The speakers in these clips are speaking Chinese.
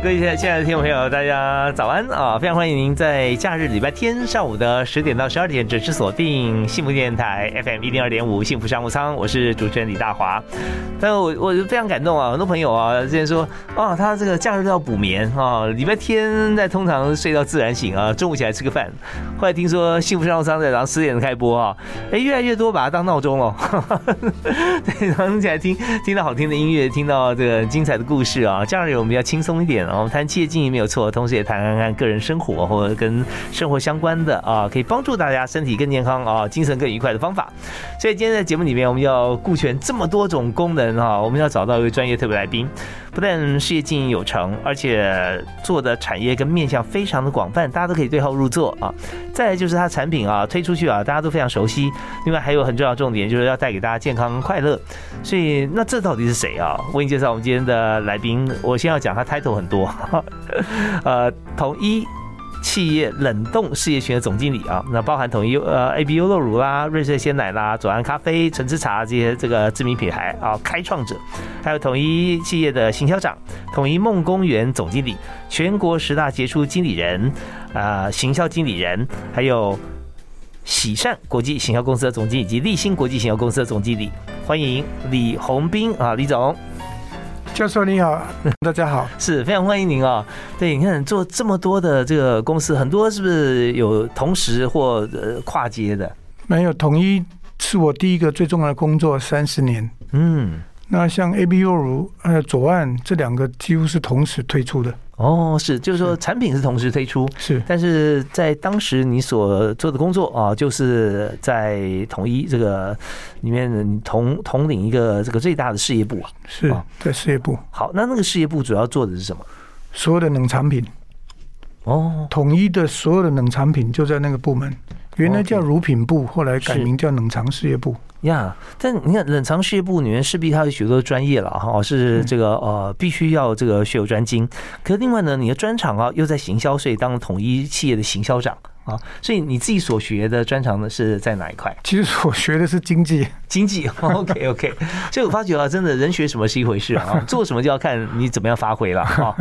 各位亲爱的听众朋友，大家早安啊！非常欢迎您在假日礼拜天上午的十点到十二点准时锁定幸福电台 FM 一零二点五幸福商务舱，我是主持人李大华。但我我非常感动啊，很多朋友啊之前说啊，他这个假日都要补眠啊，礼拜天在通常睡到自然醒啊，中午起来吃个饭。后来听说幸福商务舱在早上十点开播啊，哎，越来越多把它当闹钟了。对，早上起来听听到好听的音乐，听到这个精彩的故事啊，假日我们要轻松一点。我们谈企业经营没有错，同时也谈谈看个人生活或者跟生活相关的啊，可以帮助大家身体更健康啊，精神更愉快的方法。所以今天在节目里面，我们要顾全这么多种功能啊，我们要找到一位专业特别来宾，不但事业经营有成，而且做的产业跟面向非常的广泛，大家都可以对号入座啊。再来就是它产品啊推出去啊，大家都非常熟悉。另外还有很重要重点，就是要带给大家健康快乐。所以那这到底是谁啊？为你介绍我们今天的来宾，我先要讲他 title 很多。呃，统一企业冷冻事业群的总经理啊，那包含统一呃 A B U 乐乳啦、瑞穗鲜奶啦、左岸咖啡、橙汁茶这些这个知名品牌啊，开创者，还有统一企业的行销长、统一梦公园总经理、全国十大杰出经理人啊、行销经理人，还有喜善国际行销公司的总经理以及立新国际行销公司的总经理，欢迎李宏斌啊，李总。教授你好，大家好，是非常欢迎您啊！对，你看做这么多的这个公司，很多是不是有同时或呃跨接的？没有统一是我第一个最重要的工作，三十年。嗯，那像 A B U 如呃左岸这两个几乎是同时推出的。哦，是，就是说产品是同时推出，是，但是在当时你所做的工作啊，就是在统一这个里面统统领一个这个最大的事业部啊，是在事业部。好，那那个事业部主要做的是什么？所有的冷产品。哦，统一的所有的冷产品就在那个部门，原来叫乳品部，后来改名叫冷藏事业部。呀，但你看冷藏事业部里面势必它有许多专业了哈，是这个呃必须要这个学有专精。可是另外呢，你的专长啊又在行销，所以当统一企业的行销长啊，所以你自己所学的专长呢是在哪一块？其实我学的是经济，经济。OK OK，所以我发觉啊，真的人学什么是一回事啊，做什么就要看你怎么样发挥了哈。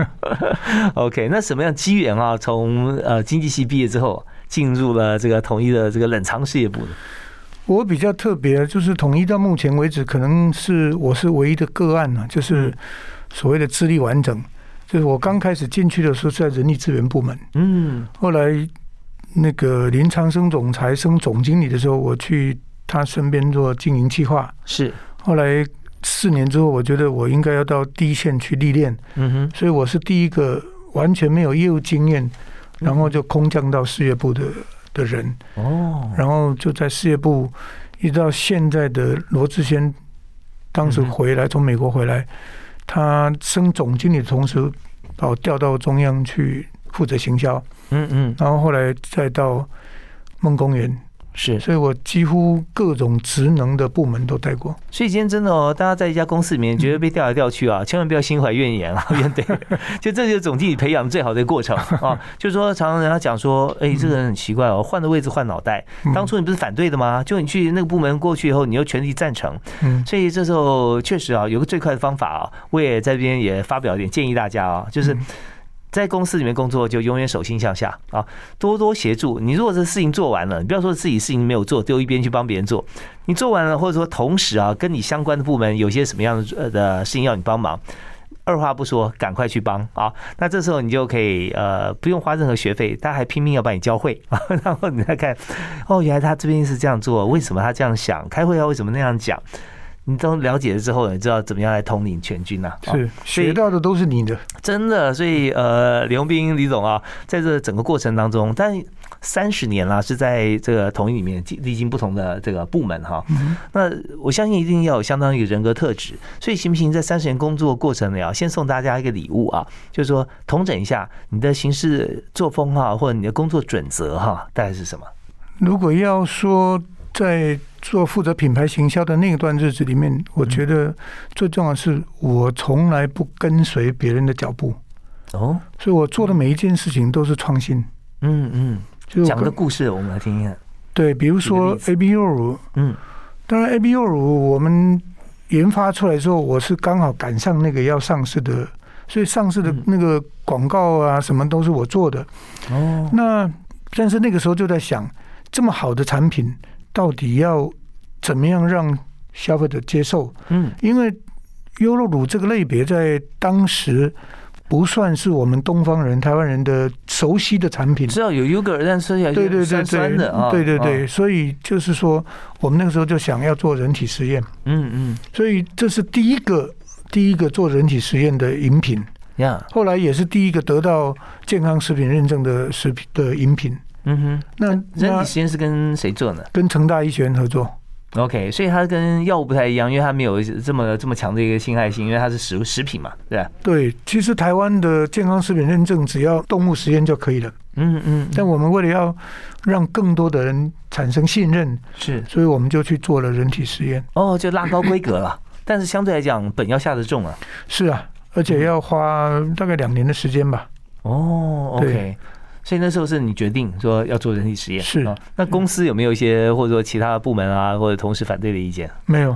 OK，那什么样机缘啊，从呃经济系毕业之后进入了这个统一的这个冷藏事业部呢？我比较特别，就是统一到目前为止，可能是我是唯一的个案呢，就是所谓的资历完整。就是我刚开始进去的时候是在人力资源部门，嗯，后来那个林长生总裁升总经理的时候，我去他身边做经营计划。是，后来四年之后，我觉得我应该要到第一线去历练，嗯哼，所以我是第一个完全没有业务经验，然后就空降到事业部的。的人哦，然后就在事业部，一直到现在的罗志先，当时回来从美国回来，他升总经理的同时，把我调到中央去负责行销，嗯嗯，然后后来再到梦公园。是，所以我几乎各种职能的部门都待过。所以今天真的哦，大家在一家公司里面觉得被调来调去啊，千万不要心怀怨言啊，怨怼。就这就是总经理培养最好的过程啊。就是说，常常人家讲说，哎，这个人很奇怪哦，换的位置换脑袋。当初你不是反对的吗？就你去那个部门过去以后，你又全力赞成。嗯，所以这时候确实啊，有个最快的方法啊，我也在这边也发表一点建议大家啊，就是。在公司里面工作就永远手心向下啊，多多协助。你如果这事情做完了，你不要说自己事情没有做，丢一边去帮别人做。你做完了，或者说同时啊，跟你相关的部门有些什么样的的事情要你帮忙，二话不说，赶快去帮啊。那这时候你就可以呃不用花任何学费，他还拼命要把你教会啊。然后你再看，哦，原来他这边是这样做，为什么他这样想？开会要为什么那样讲？你都了解了之后，你知道怎么样来统领全军呐？是学到的都是你的，真的。所以呃，李宏斌李总啊，在这整个过程当中，但三十年啦，是在这个统一里面历经不同的这个部门哈。那我相信一定要有相当一个人格特质。所以行不行？在三十年工作过程里啊，先送大家一个礼物啊，就是说统整一下你的行事作风哈，或者你的工作准则哈，大概是什么？如果要说在。做负责品牌行销的那段日子里面，我觉得最重要的是我从来不跟随别人的脚步哦，所以我做的每一件事情都是创新。嗯嗯，就讲个故事，我们来听一下。对，比如说 A B U 乳，嗯，当然 A B U 乳我们研发出来之后，我是刚好赶上那个要上市的，所以上市的那个广告啊什么都是我做的。哦，那但是那个时候就在想，这么好的产品。到底要怎么样让消费者接受？嗯，因为优酪乳这个类别在当时不算是我们东方人、台湾人的熟悉的产品。知道有 yogurt，但吃起来对对对对的对对对，所以就是说，我们那个时候就想要做人体实验。嗯嗯，所以这是第一个第一个做人体实验的饮品呀。后来也是第一个得到健康食品认证的食品的饮品。嗯哼，那人体实验是跟谁做呢？跟成大医学院合作。OK，所以它跟药物不太一样，因为它没有这么这么强的一个侵害性，因为它是食食品嘛，对吧？对，其实台湾的健康食品认证只要动物实验就可以了。嗯嗯。但我们为了要让更多的人产生信任，是，所以我们就去做了人体实验。哦，就拉高规格了，但是相对来讲，本要下得重啊。是啊，而且要花大概两年的时间吧。哦，OK。所以那时候是你决定说要做人体实验，是啊。那公司有没有一些或者说其他的部门啊，或者同事反对的意见？没有，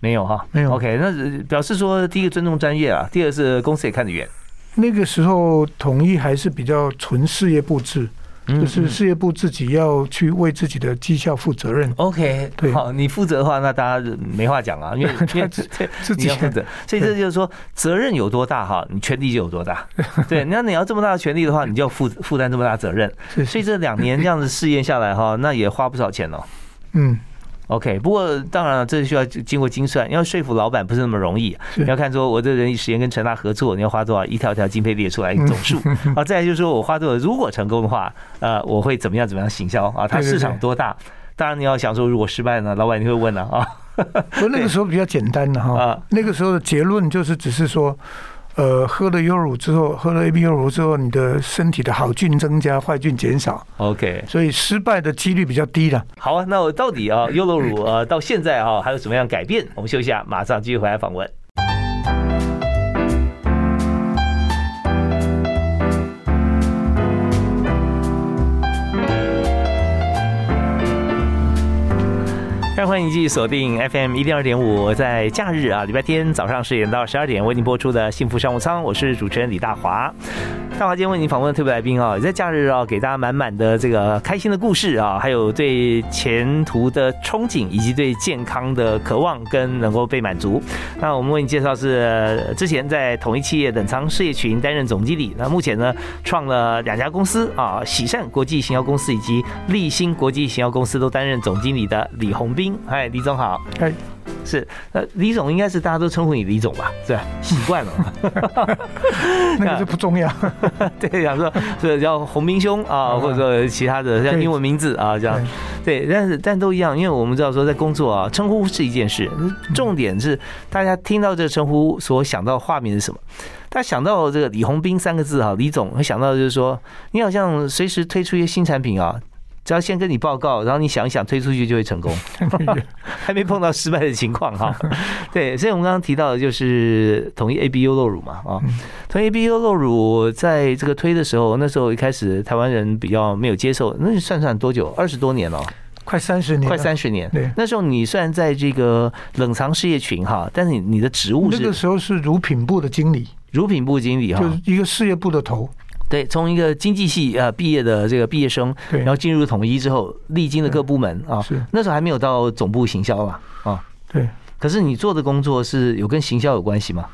没有哈，没有。OK，那表示说第一个尊重专业啊，第二是公司也看得远。那个时候统一还是比较纯事业布置。就是事业部自己要去为自己的绩效负责任。OK，对，好，你负责的话，那大家没话讲啊，因为 因为 自己要负责，所以这就是说责任有多大哈，你权力就有多大。对，那你要这么大的权力的话，你就要负负担这么大责任。所以这两年这样子试验下来哈，那也花不少钱哦。嗯。OK，不过当然了，这需要经过精算，要说服老板不是那么容易。你要看说，我这人力时间跟陈大合作，你要花多少，一条条经费列出来总数。啊，再来就是说我花多少，如果成功的话，呃，我会怎么样怎么样行销啊？它市场多大？当然你要想说，如果失败呢，老板你会问了啊。不，那个时候比较简单的哈，那个时候的结论就是只是说。呃，喝了优乳之后，喝了 A B 优乳之后，你的身体的好菌增加，坏菌减少。OK，所以失败的几率比较低了。好啊，那我到底啊，优酪乳啊，到现在啊，还有什么样改变？我们休息一下，马上继续回来访问。欢迎继续锁定 FM 一零二点五，在假日啊，礼拜天早上十点到十二点为您播出的幸福商务舱，我是主持人李大华。大华今天为您访问的特别来宾啊，也在假日啊，给大家满满的这个开心的故事啊，还有对前途的憧憬，以及对健康的渴望跟能够被满足。那我们为你介绍是之前在统一企业冷仓事业群担任总经理，那目前呢创了两家公司啊，喜善国际行销公司以及立新国际行销公司都担任总经理的李宏斌。嗨，李总好。嗨。是，呃，李总应该是大家都称呼你李总吧？是吧？习惯了，那个是不重要。对，想说是叫洪明兄啊，或者说其他的像英文名字啊这样。对，但是但都一样，因为我们知道说在工作啊，称呼是一件事，重点是大家听到这个称呼所想到画面是什么？他想到这个李洪斌三个字哈，李总会想到就是说，你好像随时推出一些新产品啊。只要先跟你报告，然后你想一想推出去就会成功，还没碰到失败的情况哈。对，所以我们刚刚提到的就是统一 A B U 漏乳嘛啊，统一 A B U 漏乳在这个推的时候，那时候一开始台湾人比较没有接受，那算算多久？二十多年了，快三十年，快三十年。对，那时候你虽然在这个冷藏事业群哈，但是你你的职务是那个时候是乳品部的经理。乳品部经理哈，就是一个事业部的头。对，从一个经济系呃毕业的这个毕业生，对然后进入统一之后，历经了各部门啊，是那时候还没有到总部行销吧啊。对，可是你做的工作是有跟行销有关系吗？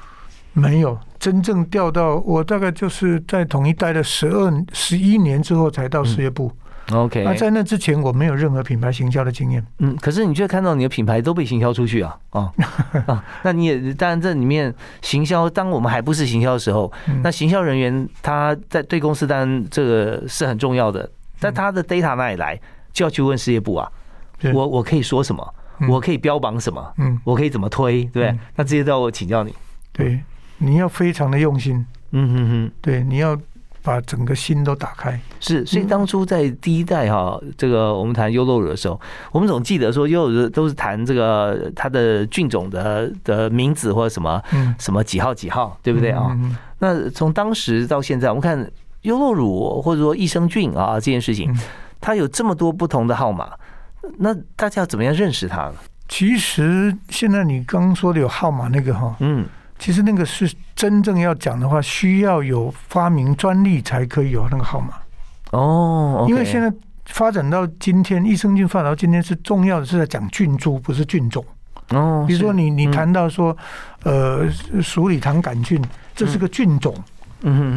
没有真正调到我大概就是在统一待了十二十一年之后才到事业部。OK，那在那之前我没有任何品牌行销的经验。嗯，可是你却看到你的品牌都被行销出去啊啊 啊！那你也当然这里面行销，当我们还不是行销的时候，嗯那行销人员他在对公司当然这个是很重要的，但他的 data 哪里来，就要去问事业部啊。对我我可以说什么？嗯我可以标榜什么？嗯，我可以怎么推？对不对嗯，那这些都要我请教你。对，你要非常的用心，嗯哼哼。对，你要把整个心都打开。是，所以嗯当初在第一代哈，这个我们谈优酪乳的时候，我们总记得说优酪乳都是谈这个它的菌种的的名字或者什么嗯，什么几号几号，对不对啊？那从当时到现在，我们看优酪乳或者说益生菌啊这件事情嗯，它有这么多不同的号码，那大家要怎么样认识它呢？其实现在你刚刚说的有号码那个哈，嗯，其实那个是真正要讲的话，需要有发明专利才可以有那个号码。哦，因为现在发展到今天，益生菌发展到今天是重要的是在讲菌株，不是菌种。在哦，比如说，你你嗯。谈到说，呃，鼠李糖杆菌，这是个菌种，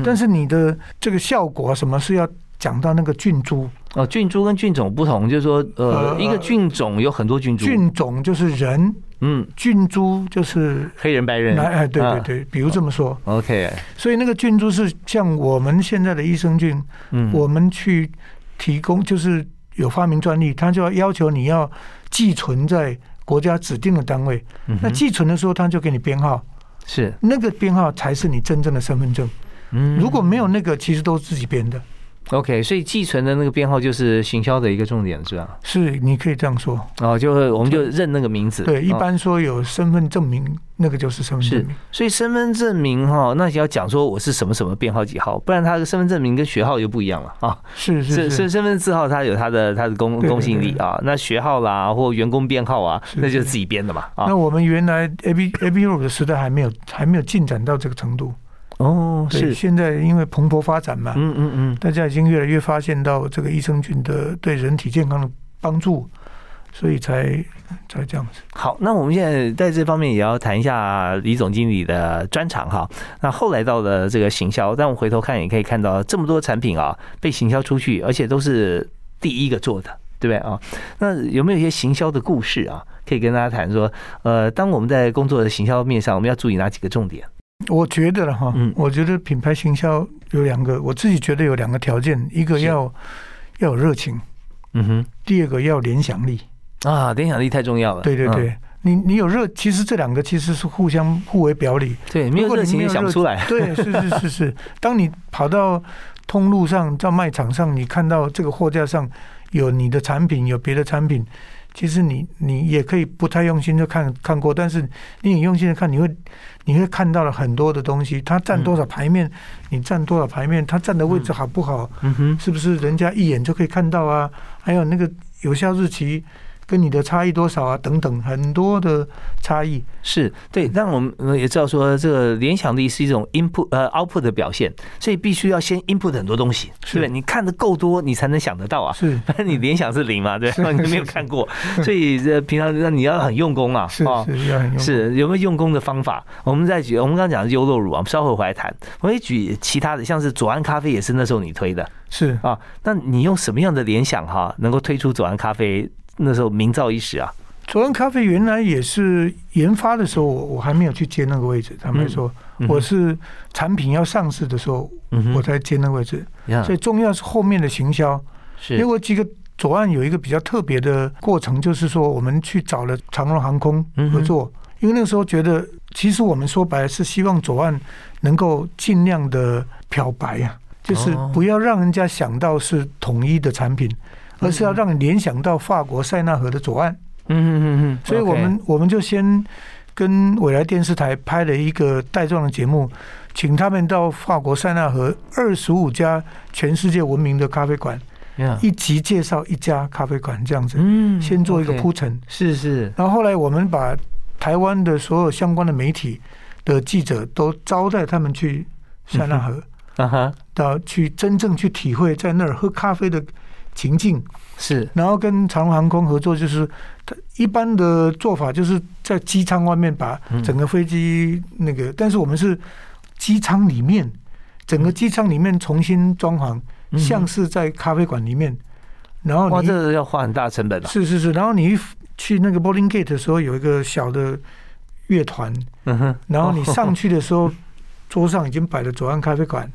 但是你的这个效果什么是要讲到那个菌株，哦，菌株跟菌种不同，就是说，呃，呃一个菌种有很多菌株，菌种就是人，嗯，菌株就是黑人白人，哎，哎，对对啊。对，比如这么说，，OK，所以那个菌株是像我们现在的益生菌，嗯，我们去提供就是有发明专利，他就要要求你要寄存在国家指定的单位。嗯那寄存的时候，他就给你编号，是，那个编号才是你真正的身份证。嗯。如果没有那个，其实都是自己编的。OK，所以寄存的那个编号就是行销的一个重点，是吧？是，你可以这样说。哦，就是我们就认那个名字，对，一哦般说有身份证明，那个就是身份证明。，所以身份证明哈，那就要讲说我是什么什么编号几号，不然他的身份证明跟学号又不一样了啊。是是是身份字号，它有它的它的公公信力啊。那学号啦，或员工编号啊，是那就是是自己编的嘛啊那。我们原来 A B A B U 的时代还没有还没有进展到这个程度。哦，对，是，现在因为蓬勃发展嘛，嗯嗯嗯，大家已经越来越发现到这个益生菌的对人体健康的帮助，所以才才这样子。好，那我们现在在这方面也要谈一下李总经理的专长哈。那后来到了这个行销，但我回头看也可以看到这么多产品啊被行销出去，而且都是第一个做的，对不对啊？那有没有一些行销的故事啊，可以跟大家谈说？呃，当我们在工作的行销面上，我们要注意哪几个重点？我觉得了哈，嗯我觉得品牌行销有两个，我自己觉得有两个条件，一个要要有热情，嗯哼，第二个要有联想力。啊，联想力太重要了。嗯对对对，你你有热，其实这两个其实是互相互为表里。对，没有热情也想不出来。对，是是是是。当你跑到通路上，到卖场上，你看到这个货架上有你的产品，有别的产品，其实你你也可以不太用心的看看过，但是你很用心的看，你会你会看到了很多的东西，它占多少牌面，你占多少牌面，它占的位置好不好，嗯哼，是不是人家一眼就可以看到啊？还有那个有效日期。跟你的差异多少啊？等等，很多的差异。是对，但我们呃也知道说，这个联想力是一种 input 呃 output 的表现，所以必须要先 input 很多东西，是对不对？你看的够多，你才能想得到啊。是反正你联想是零嘛，对吧，你没有看过，所以这平常那你要很用功啊，是哦是要很用是有没有用功的方法？我们再举，我们刚刚讲的优酪乳啊，我们稍后回来谈。我也举其他的，像是左岸咖啡也是那时候你推的是啊，那你用什么样的联想哈，能够推出左岸咖啡？那时候名噪一时啊，左岸咖啡原来也是研发的时候，我我还没有去接那个位置。他们说，嗯我是产品要上市的时候，嗯我才接那个位置。所以重要是后面的行销。是因为我几个左岸有一个比较特别的过程，就是说我们去找了长荣航空合作，因为那个时候觉得，其实我们说白了是希望左岸能够尽量的漂白啊，就是哦不要让人家想到是统一的产品。而是要让你联想到法国塞纳河的左岸，嗯嗯嗯嗯，所以我们我们就先跟未来电视台拍了一个带状的节目，请他们到法国塞纳河二十五家全世界闻名的咖啡馆，呀一集介绍一家咖啡馆这样子，嗯先做一个铺陈。是是，然后后来我们把台湾的所有相关的媒体的记者都招待他们去塞纳河，啊哈，到去真正去体会在那儿喝咖啡的情境。是然后跟长荣航空合作，就是他一般的做法就是在机舱外面把整个飞机那个，但是我们是机舱里面，整个机舱里面重新装潢，嗯像是在咖啡馆里面。然后哇，你这个要花很大成本啊。是是是，然后你去那个 boarding gate 的时候，有一个小的乐团，嗯哼，然后你 上去的时候，桌上已经摆了左岸咖啡馆，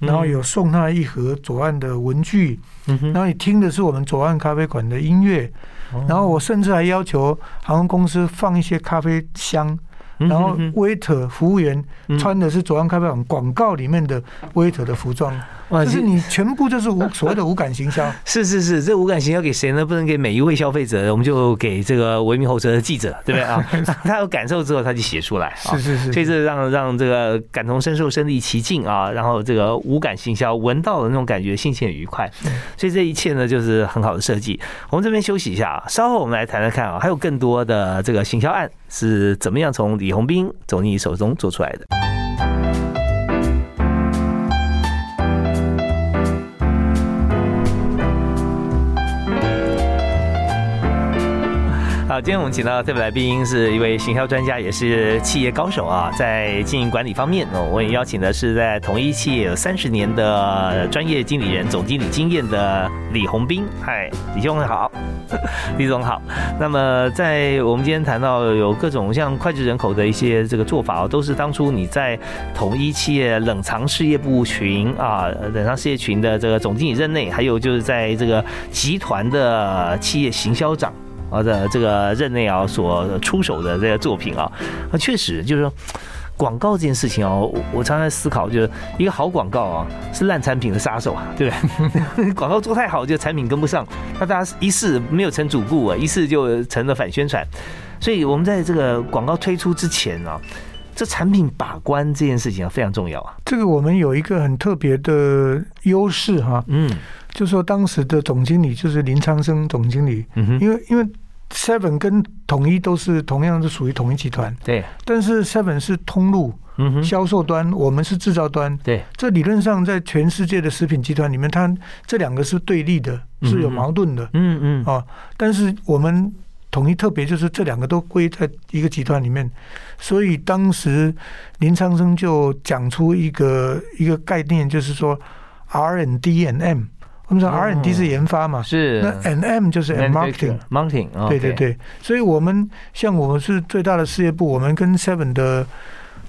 然后有送他一盒左岸的文具，嗯，然后你听的是我们左岸咖啡馆的音乐，哦。然后我甚至还要求航空公司放一些咖啡香，嗯然后 waiter 服务员嗯。穿的是左岸咖啡馆广告里面的 waiter 的服装，就是你全部就是无 所谓的无感行销。是是是，这无感行销给谁呢？不能给每一位消费者，我们就给这个维密候车的记者，对不对啊？他有感受之后，他就写出来啊。是是是，所以这让让这个感同身受、身临其境啊，然后这个无感行销，闻到的那种感觉，心情很愉快。所以这一切呢，就是很好的设计。我们这边休息一下啊，稍后我们来谈谈看啊，还有更多的这个行销案是怎么样从李红斌总经理手中做出来的。今天我们请到的特别来宾是一位行销专家，也是企业高手啊，在经营管理方面，我也邀请的是在同一企业有三十年的专业经理人、总经理经验的李宏斌。嗨，李兄好，李总好。那么在我们今天谈到有各种像脍炙人口的一些这个做法哦，都是当初你在统一企业冷藏事业部群啊，冷藏事业群的这个总经理任内，还有就是在这个集团的企业行销长。啊的这个任内啊所出手的这个作品啊，啊确实就是说。广告这件事情哦，我我常常在思考，就是一个好广告啊，是烂产品的杀手啊，对不对？广告做太好，就产品跟不上，那大家一试没有成主顾啊，一试就成了反宣传。所以我们在这个广告推出之前啊，这产品把关这件事情啊非常重要啊。这个我们有一个很特别的优势哈，嗯就说当时的总经理就是林昌生总经理，嗯哼，因为因为 Seven 跟统一都是同样是属于统一集团，对，但是 Seven 是通路嗯哼，销售端，我们是制造端。对，这理论上在全世界的食品集团里面，它这两个是对立的，是有矛盾的嗯嗯啊。但是我们统一特别就是这两个都归在一个集团里面，所以当时林昌生就讲出一个一个概念，就是说 R and D and M。我们说 R and D 是研发嘛，是那 and M 就是 marketing。marketing，对对对，所以我们像我们是最大的事业部，我们跟 Seven 的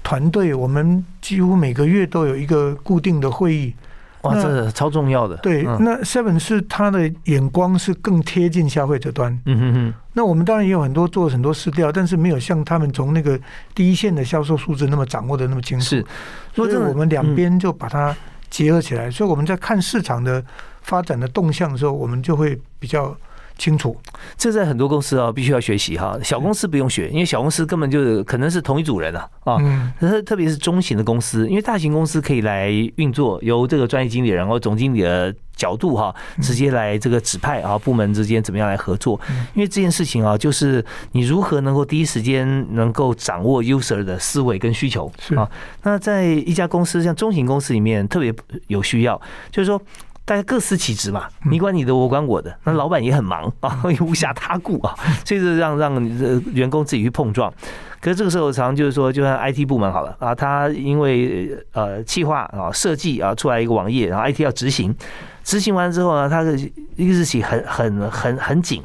团队，我们几乎每个月都有一个固定的会议。哇，那这超重要的。对，嗯那 Seven 是他的眼光是更贴近消费者端。嗯哼哼，那我们当然也有很多做很多试调，但是没有像他们从那个第一线的销售数字那么掌握的那么清楚。是，所以我们两边就把它结合起来。所以我们在看市场的发展的动向的时候，我们就会比较清楚。这在很多公司啊，必须要学习哈。小公司不用学，因为小公司根本就可能是同一组人啊啊。特别是中型的公司，因为大型公司可以来运作，由这个专业经理人或总经理的角度哈，直接来这个指派啊，部门之间怎么样来合作？因为这件事情啊，就是你如何能够第一时间能够掌握 user 的思维跟需求是啊。那在一家公司像中型公司里面特别有需要，就是说。大家各司其职嘛，你管你的，我管我的。那老板也很忙 啊，也无暇他顾啊，所以就让让呃员工自己去碰撞。可是这个时候，常常就是说，就像 IT 部门好了啊，他因为呃企划啊设计啊出来一个网页，然后 IT 要执行，执行完之后呢，他的一个日期很很很很紧，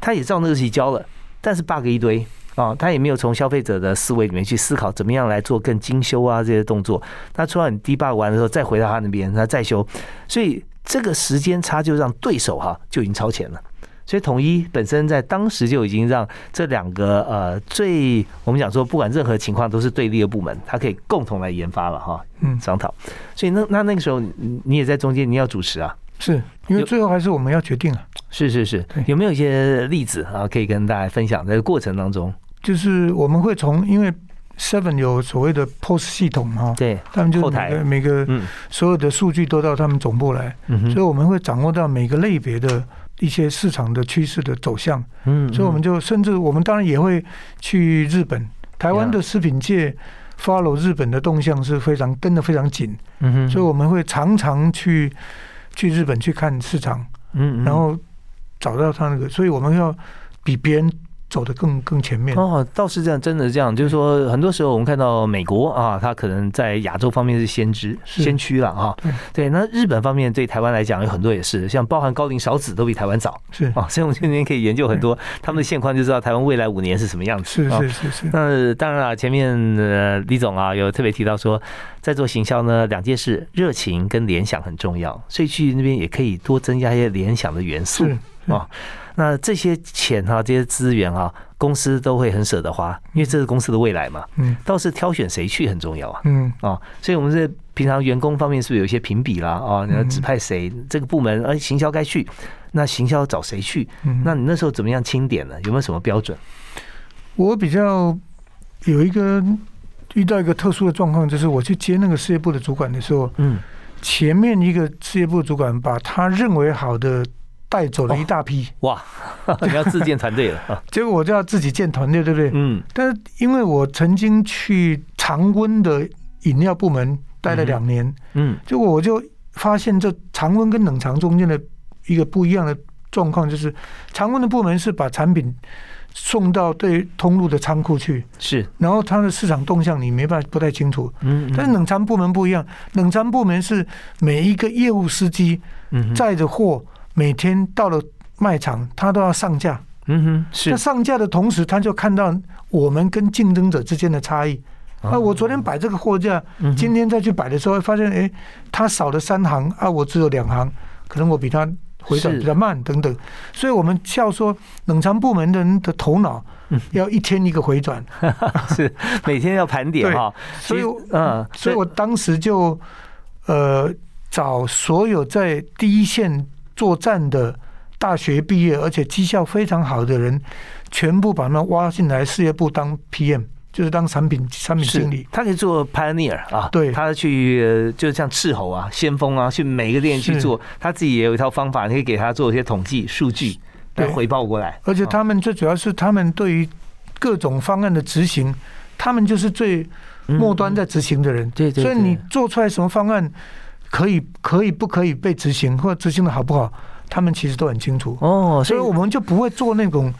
他也照那个日期交了，但是 bug 一堆。啊，他也没有从消费者的思维里面去思考怎么样来做更精修啊这些动作。他出来你 debug 完的时候再回到他那边，他再修，所以这个时间差就让对手哈就已经超前了。所以统一本身在当时就已经让这两个呃最我们讲说不管任何情况都是对立的部门，它可以共同来研发了哈，嗯商讨。所以那那那个时候你你也在中间，你要主持啊。是因为最后还是我们要决定啊。是是是，有没有一些例子啊，可以跟大家分享？在这个过程当中，就是我们会从因为 Seven 有所谓的 POS 系统哈，对，他们就每个每个嗯。所有的数据都到他们总部来，嗯所以我们会掌握到每个类别的一些市场的趋势的走向，嗯所以我们就甚至我们当然也会去日本、台湾的食品界 follow 日本的动向是非常跟得非常紧，嗯哼，所以我们会常常去去日本去看市场，嗯，嗯。然后找到他那个，所以我们要比别人走得更更前面。哦，倒是这样，真的是这样，就是说，很多时候我们看到美国啊，它可能在亚洲方面是先知、先驱了啊。对对，那日本方面对台湾来讲有很多也是，像包含高龄少子都比台湾早是啊，所以我们今天可以研究很多他们的现况，就知道台湾未来五年是什么样子。是啊是是是，那当然了，前面呃李总啊有特别提到说，在做行销呢，两件事，热情跟联想很重要，所以去那边也可以多增加一些联想的元素是啊。那这些钱哈、这些资源哈、公司都会很舍得花，因为这是公司的未来嘛。嗯倒是挑选谁去很重要啊。嗯啊，所以我们这平常员工方面是不是有一些评比啦？啊，你要指派谁这个部门，而行销该去，那行销找谁去？嗯，那你那时候怎么样清点呢？有没有什么标准？我比较有一个遇到一个特殊的状况，就是我去接那个事业部的主管的时候，嗯，前面一个事业部主管把他认为好的带走了一大批，哇，你要自建团队了。啊。结果我就要自己建团队，对不对？嗯。但是因为我曾经去常温的饮料部门待了两年，嗯。结果我就发现这常温跟冷藏中间的一个不一样的状况，就是常温的部门是把产品送到对通路的仓库去，是，然后它的市场动向你没办法不太清楚。嗯，但是冷藏部门不一样，冷藏部门是每一个业务司机嗯载着货，每天到了卖场，他都要上架。嗯哼是那上架的同时，他就看到我们跟竞争者之间的差异。啊，我昨天摆这个货架，今天再去摆的时候，发现哎，他少了三行啊，我只有两行，可能我比他回转比较慢等等。所以我们笑说，冷藏部门的人的头脑嗯要一天一个回转。是每天要盘点对哈，所以嗯，所以我当时就呃找所有在第一线作战的大学毕业而且绩效非常好的人，全部把他们挖进来事业部当 PM，就是当产品产品经理。他可以做 pioneer 啊，对。他去呃就像斥候啊、先锋啊，去每个店去做，他自己也有一套方法，你可以给他做一些统计数据来对回报过来。而且他们最主要是他们对于各种方案的执行，他们就是最末端在执行的人。嗯对对。所以你做出来什么方案，可以可以不可以被执行，或者执行的好不好，他们其实都很清楚。哦，所以我们就不会做那种，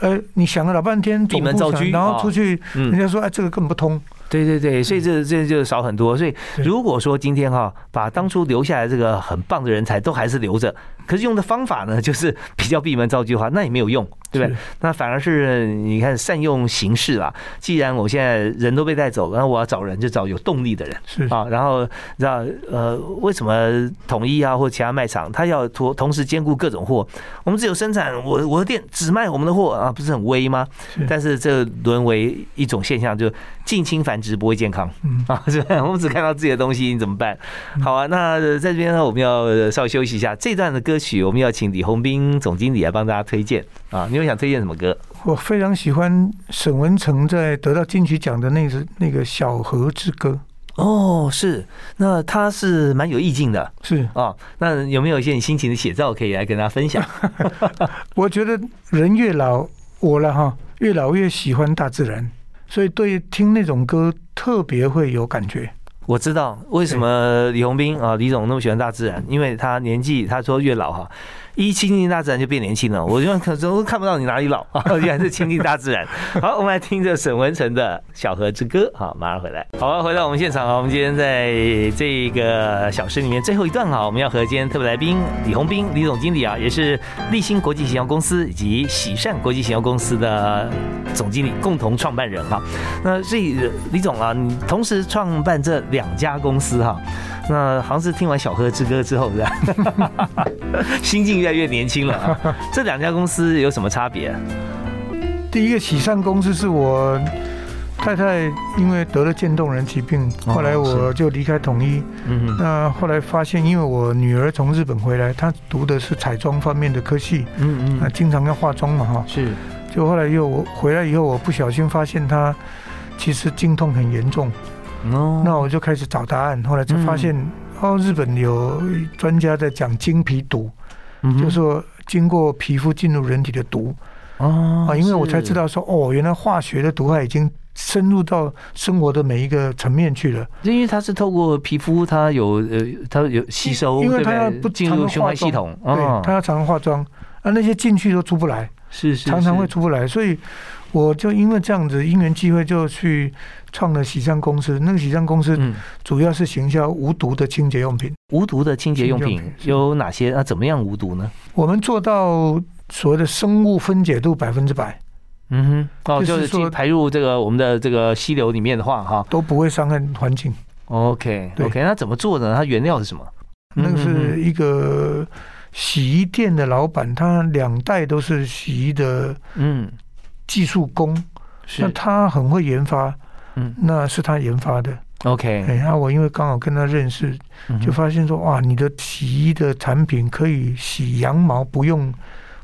呃，你想了老半天，闭门造车然后出去，嗯人家说哎，这个根本不通。对对对，所以这这就少很多。所以如果说今天哈，把当初留下来这个很棒的人才都还是留着，可是用的方法呢，就是比较闭门造句的话，那也没有用，对不对？那反而是你看善用形式啦。既然我现在人都被带走了，那我要找人就找有动力的人。是啊，然后你知道呃，为什么统一啊或其他卖场，他要同同时兼顾各种货？我们只有生产我我的店只卖我们的货啊，不是很威吗？是但是这沦为一种现象，就近亲繁殖不会健康嗯啊，是吧？我们只看到自己的东西，你怎么办？好啊，那呃在这边呢，我们要呃稍微休息一下。这段的歌曲，我们要请李红斌总经理来帮大家推荐啊。你有想推荐什么歌？我非常喜欢沈文成在得到金曲奖的那个那个《小河之歌哦，是，那他是蛮有意境的》，是啊。那有没有一些你心情的写照可以来跟大家分享？我觉得人越老，我了哈，越老越喜欢大自然，所以对听那种歌特别会有感觉。我知道为什么李宏斌啊，李总那么喜欢大自然，因为他年纪他说越老哈，一亲近大自然就变年轻了。我就可能都看不到你哪里老啊，原来是亲近大自然。好，我们来听着沈文成的《小河之歌》。好，马上回来。好了，回到我们现场啊，我们今天在这个小时里面最后一段啊，我们要和今天特别来宾李宏斌李总经理啊，也是立新国际行销公司以及喜善国际行销公司的总经理共同创办人哈。那所以呃李总啊，你同时创办这两家公司哈，那好像是听完《小河之歌》之后，是吧？心境越来越年轻了啊。这两家公司有什么差别？第一个喜善公司是我太太因为得了渐冻人疾病，哦后来我就离开统一。嗯哼那后来发现，因为我女儿从日本回来，她读的是彩妆方面的科系，嗯那经常要化妆嘛哈。是就后来又我回来以后，我不小心发现她其实经痛很严重，哦。那我就开始找答案。后来就发现，哦，日本有专家在讲经皮毒，嗯就是说经过皮肤进入人体的毒。哦啊，因为我才知道，说，哦，原来化学的毒害已经深入到生活的每一个层面去了。因为它是透过皮肤，它有呃，它有吸收，因为它要不对？进入循环系统，对，它要常常化妆，啊，那些进去都出不来，是是常常会出不来，所以我就因为这样子因缘机会，就去创了喜善公司。那个喜善公司嗯，主要是行销无毒的清洁用品，无毒的清洁用品有哪些？那怎么样无毒呢？我们做到所谓的生物分解度百分之百，嗯哼，哦，就就是是说排入这个我们的这个溪流里面的话，哈都不会伤害环境。，OK 对 OK，那怎么做呢？它原料是什么？那个嗯是一个洗衣店的老板，他两代都是洗衣的嗯，技术工，那他很会研发，嗯。那是他研发的。OK，哎，那我因为刚好跟他认识，就发现说，哇，你的洗衣的产品可以洗羊毛，不用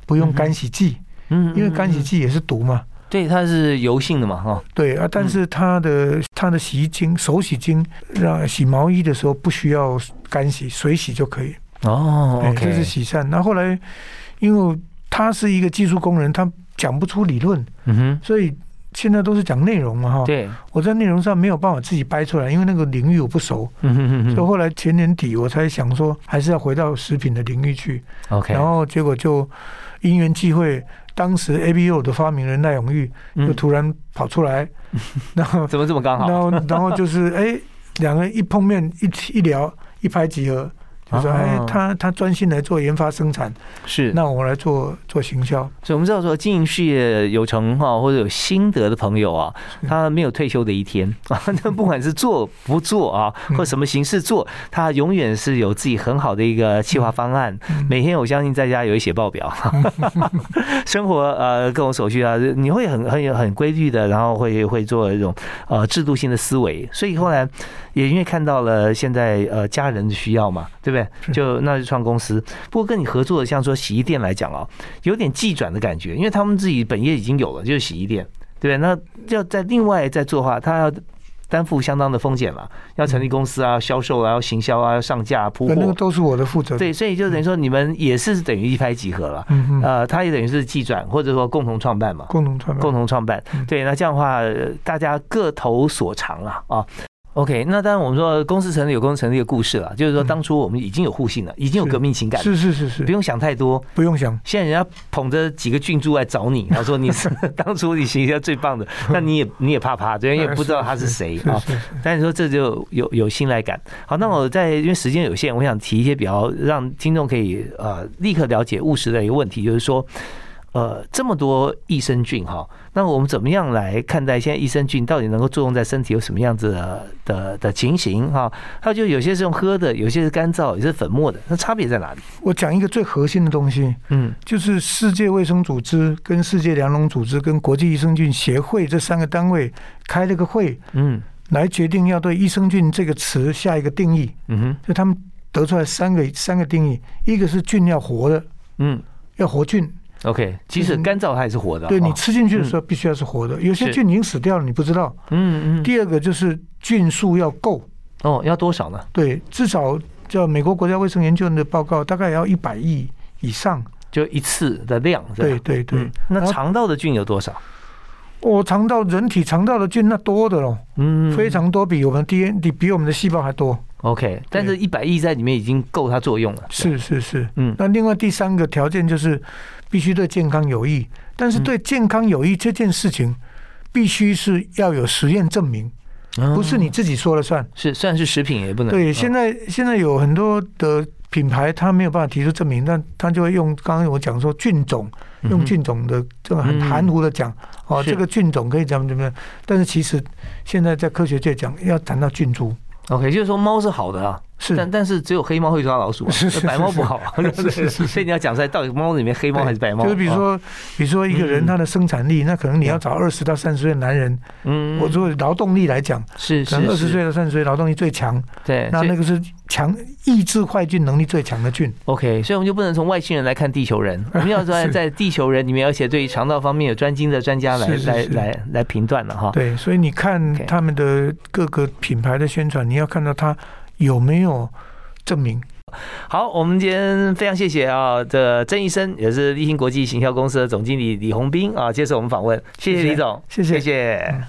不用干洗剂，嗯因为干洗剂也是毒嘛。对它是油性的嘛，哈，对啊，但是它的它的洗衣精、手洗精，让洗毛衣的时候不需要干洗，水洗就可以。哦哎，，OK，这是洗善。那后来，因为他是一个技术工人，他讲不出理论，嗯哼，所以现在都是讲内容嘛哈。对，我在内容上没有办法自己掰出来，因为那个领域我不熟，嗯哼哼哼所以后来前年底我才想说，还是要回到食品的领域去。，OK，然后结果就因缘际会，当时 ABO 的发明人赖永玉就嗯突然跑出来，然后怎么这么刚好？然后然后就是哎，两个人一碰面一起一聊一拍即合。就说哦哎，他他专心来做研发生产，是，那我来做做行销。所以我们知道说经营事业有成哈，或者有心得的朋友啊，他没有退休的一天 啊。那不管是做不做啊，嗯或什么形式做，他永远是有自己很好的一个计划方案。嗯每天我相信在家有一写报表，生活呃各种手续啊，你会很很有很规律的，然后会会做一种呃制度性的思维。所以后来也因为看到了现在呃家人的需要嘛，对不对？就那就创公司。不过跟你合作的像说洗衣店来讲哦，有点技转的感觉，因为他们自己本业已经有了，就是洗衣店，对不对？那要在另外再做的话，他要担负相当的风险了，要成立公司啊，销售啊，要行销啊，要上架铺货那个货。都是我的负责。对，所以就等于说你们也是等于一拍即合了。嗯嗯，呃，他也等于是技转，或者说共同创办嘛，共同创办共同创办嗯。对，那这样的话，呃大家各投所长啊啊。OK，那当然我们说公司成立有公司成立的故事了，就是说嗯当初我们已经有互信了，已经有革命情感了，是是是是，不用想太多。不用想。现在人家捧着几个郡主来找你，他说你是 当初你行销最棒的，那你也你也怕怕，对，因为不知道他是谁啊。但是说这就有有信赖感。好，那我在因为时间有限，我想提一些比较让听众可以呃立刻了解务实的一个问题，就是说。呃，这么多益生菌哈，那我们怎么样来看待现在益生菌到底能够作用在身体有什么样子的的的情形哈？还有就有些是用喝的，有些是干燥，有些是粉末的，那差别在哪里？我讲一个最核心的东西，嗯就是世界卫生组织、跟世界粮农组织、跟国际益生菌协会这三个单位开了个会，嗯来决定要对益生菌这个词下一个定义。嗯哼就他们得出来三个三个定义，一个是菌要活的，嗯要活菌，，OK，即使干燥它也是活的，哦对你吃进去的时候必须要是活的。有些菌已经死掉了，你不知道。嗯嗯第二个就是菌数要够，哦要多少呢？对，至少叫美国国家卫生研究院的报告，大概要一百亿以上。就一次的量，对对对嗯，那肠道的菌有多少？我肠道人体肠道的菌那多的咯，嗯非常多，比我们 DNA 比我们的细胞还多。OK，但是一百亿在里面已经够它作用了。是是是，嗯那另外第三个条件就是必须对健康有益，但是对健康有益这件事情，必须是要有实验证明，嗯不是你自己说了算。是虽然是食品也不能。对，嗯现在现在有很多的品牌，它没有办法提出证明，但它就会用刚刚我讲说菌种，用菌种的这个很嗯。含糊的讲，哦，这个菌种可以怎么怎么样，但是其实现在在科学界讲要谈到菌株，OK，就是说猫是好的啊，是。但但是只有黑猫会抓老鼠啊是，是白猫不好。啊。是是是所以你要讲出来，到底猫里面黑猫还是白猫？就是比如啊，说，比如说一个嗯人他的生产力，那可能你要找二十到三十岁的男人，嗯我作为劳动力来讲，是是可能二十岁到三十岁劳动力最强，对，那那个是强抑制坏菌能力最强的菌。OK，所以我们就不能从外星人来看地球人，我们要在是在地球人里面，而且对于肠道方面有专精的专家来来来来评断了哈。对，所以你看他们的各个品牌的宣传，你要看到它有没有证明。好，我们今天非常谢谢啊，这郑医生也是立兴国际行销公司的总经理李红斌啊，接受我们访问，谢谢李总，谢谢谢谢。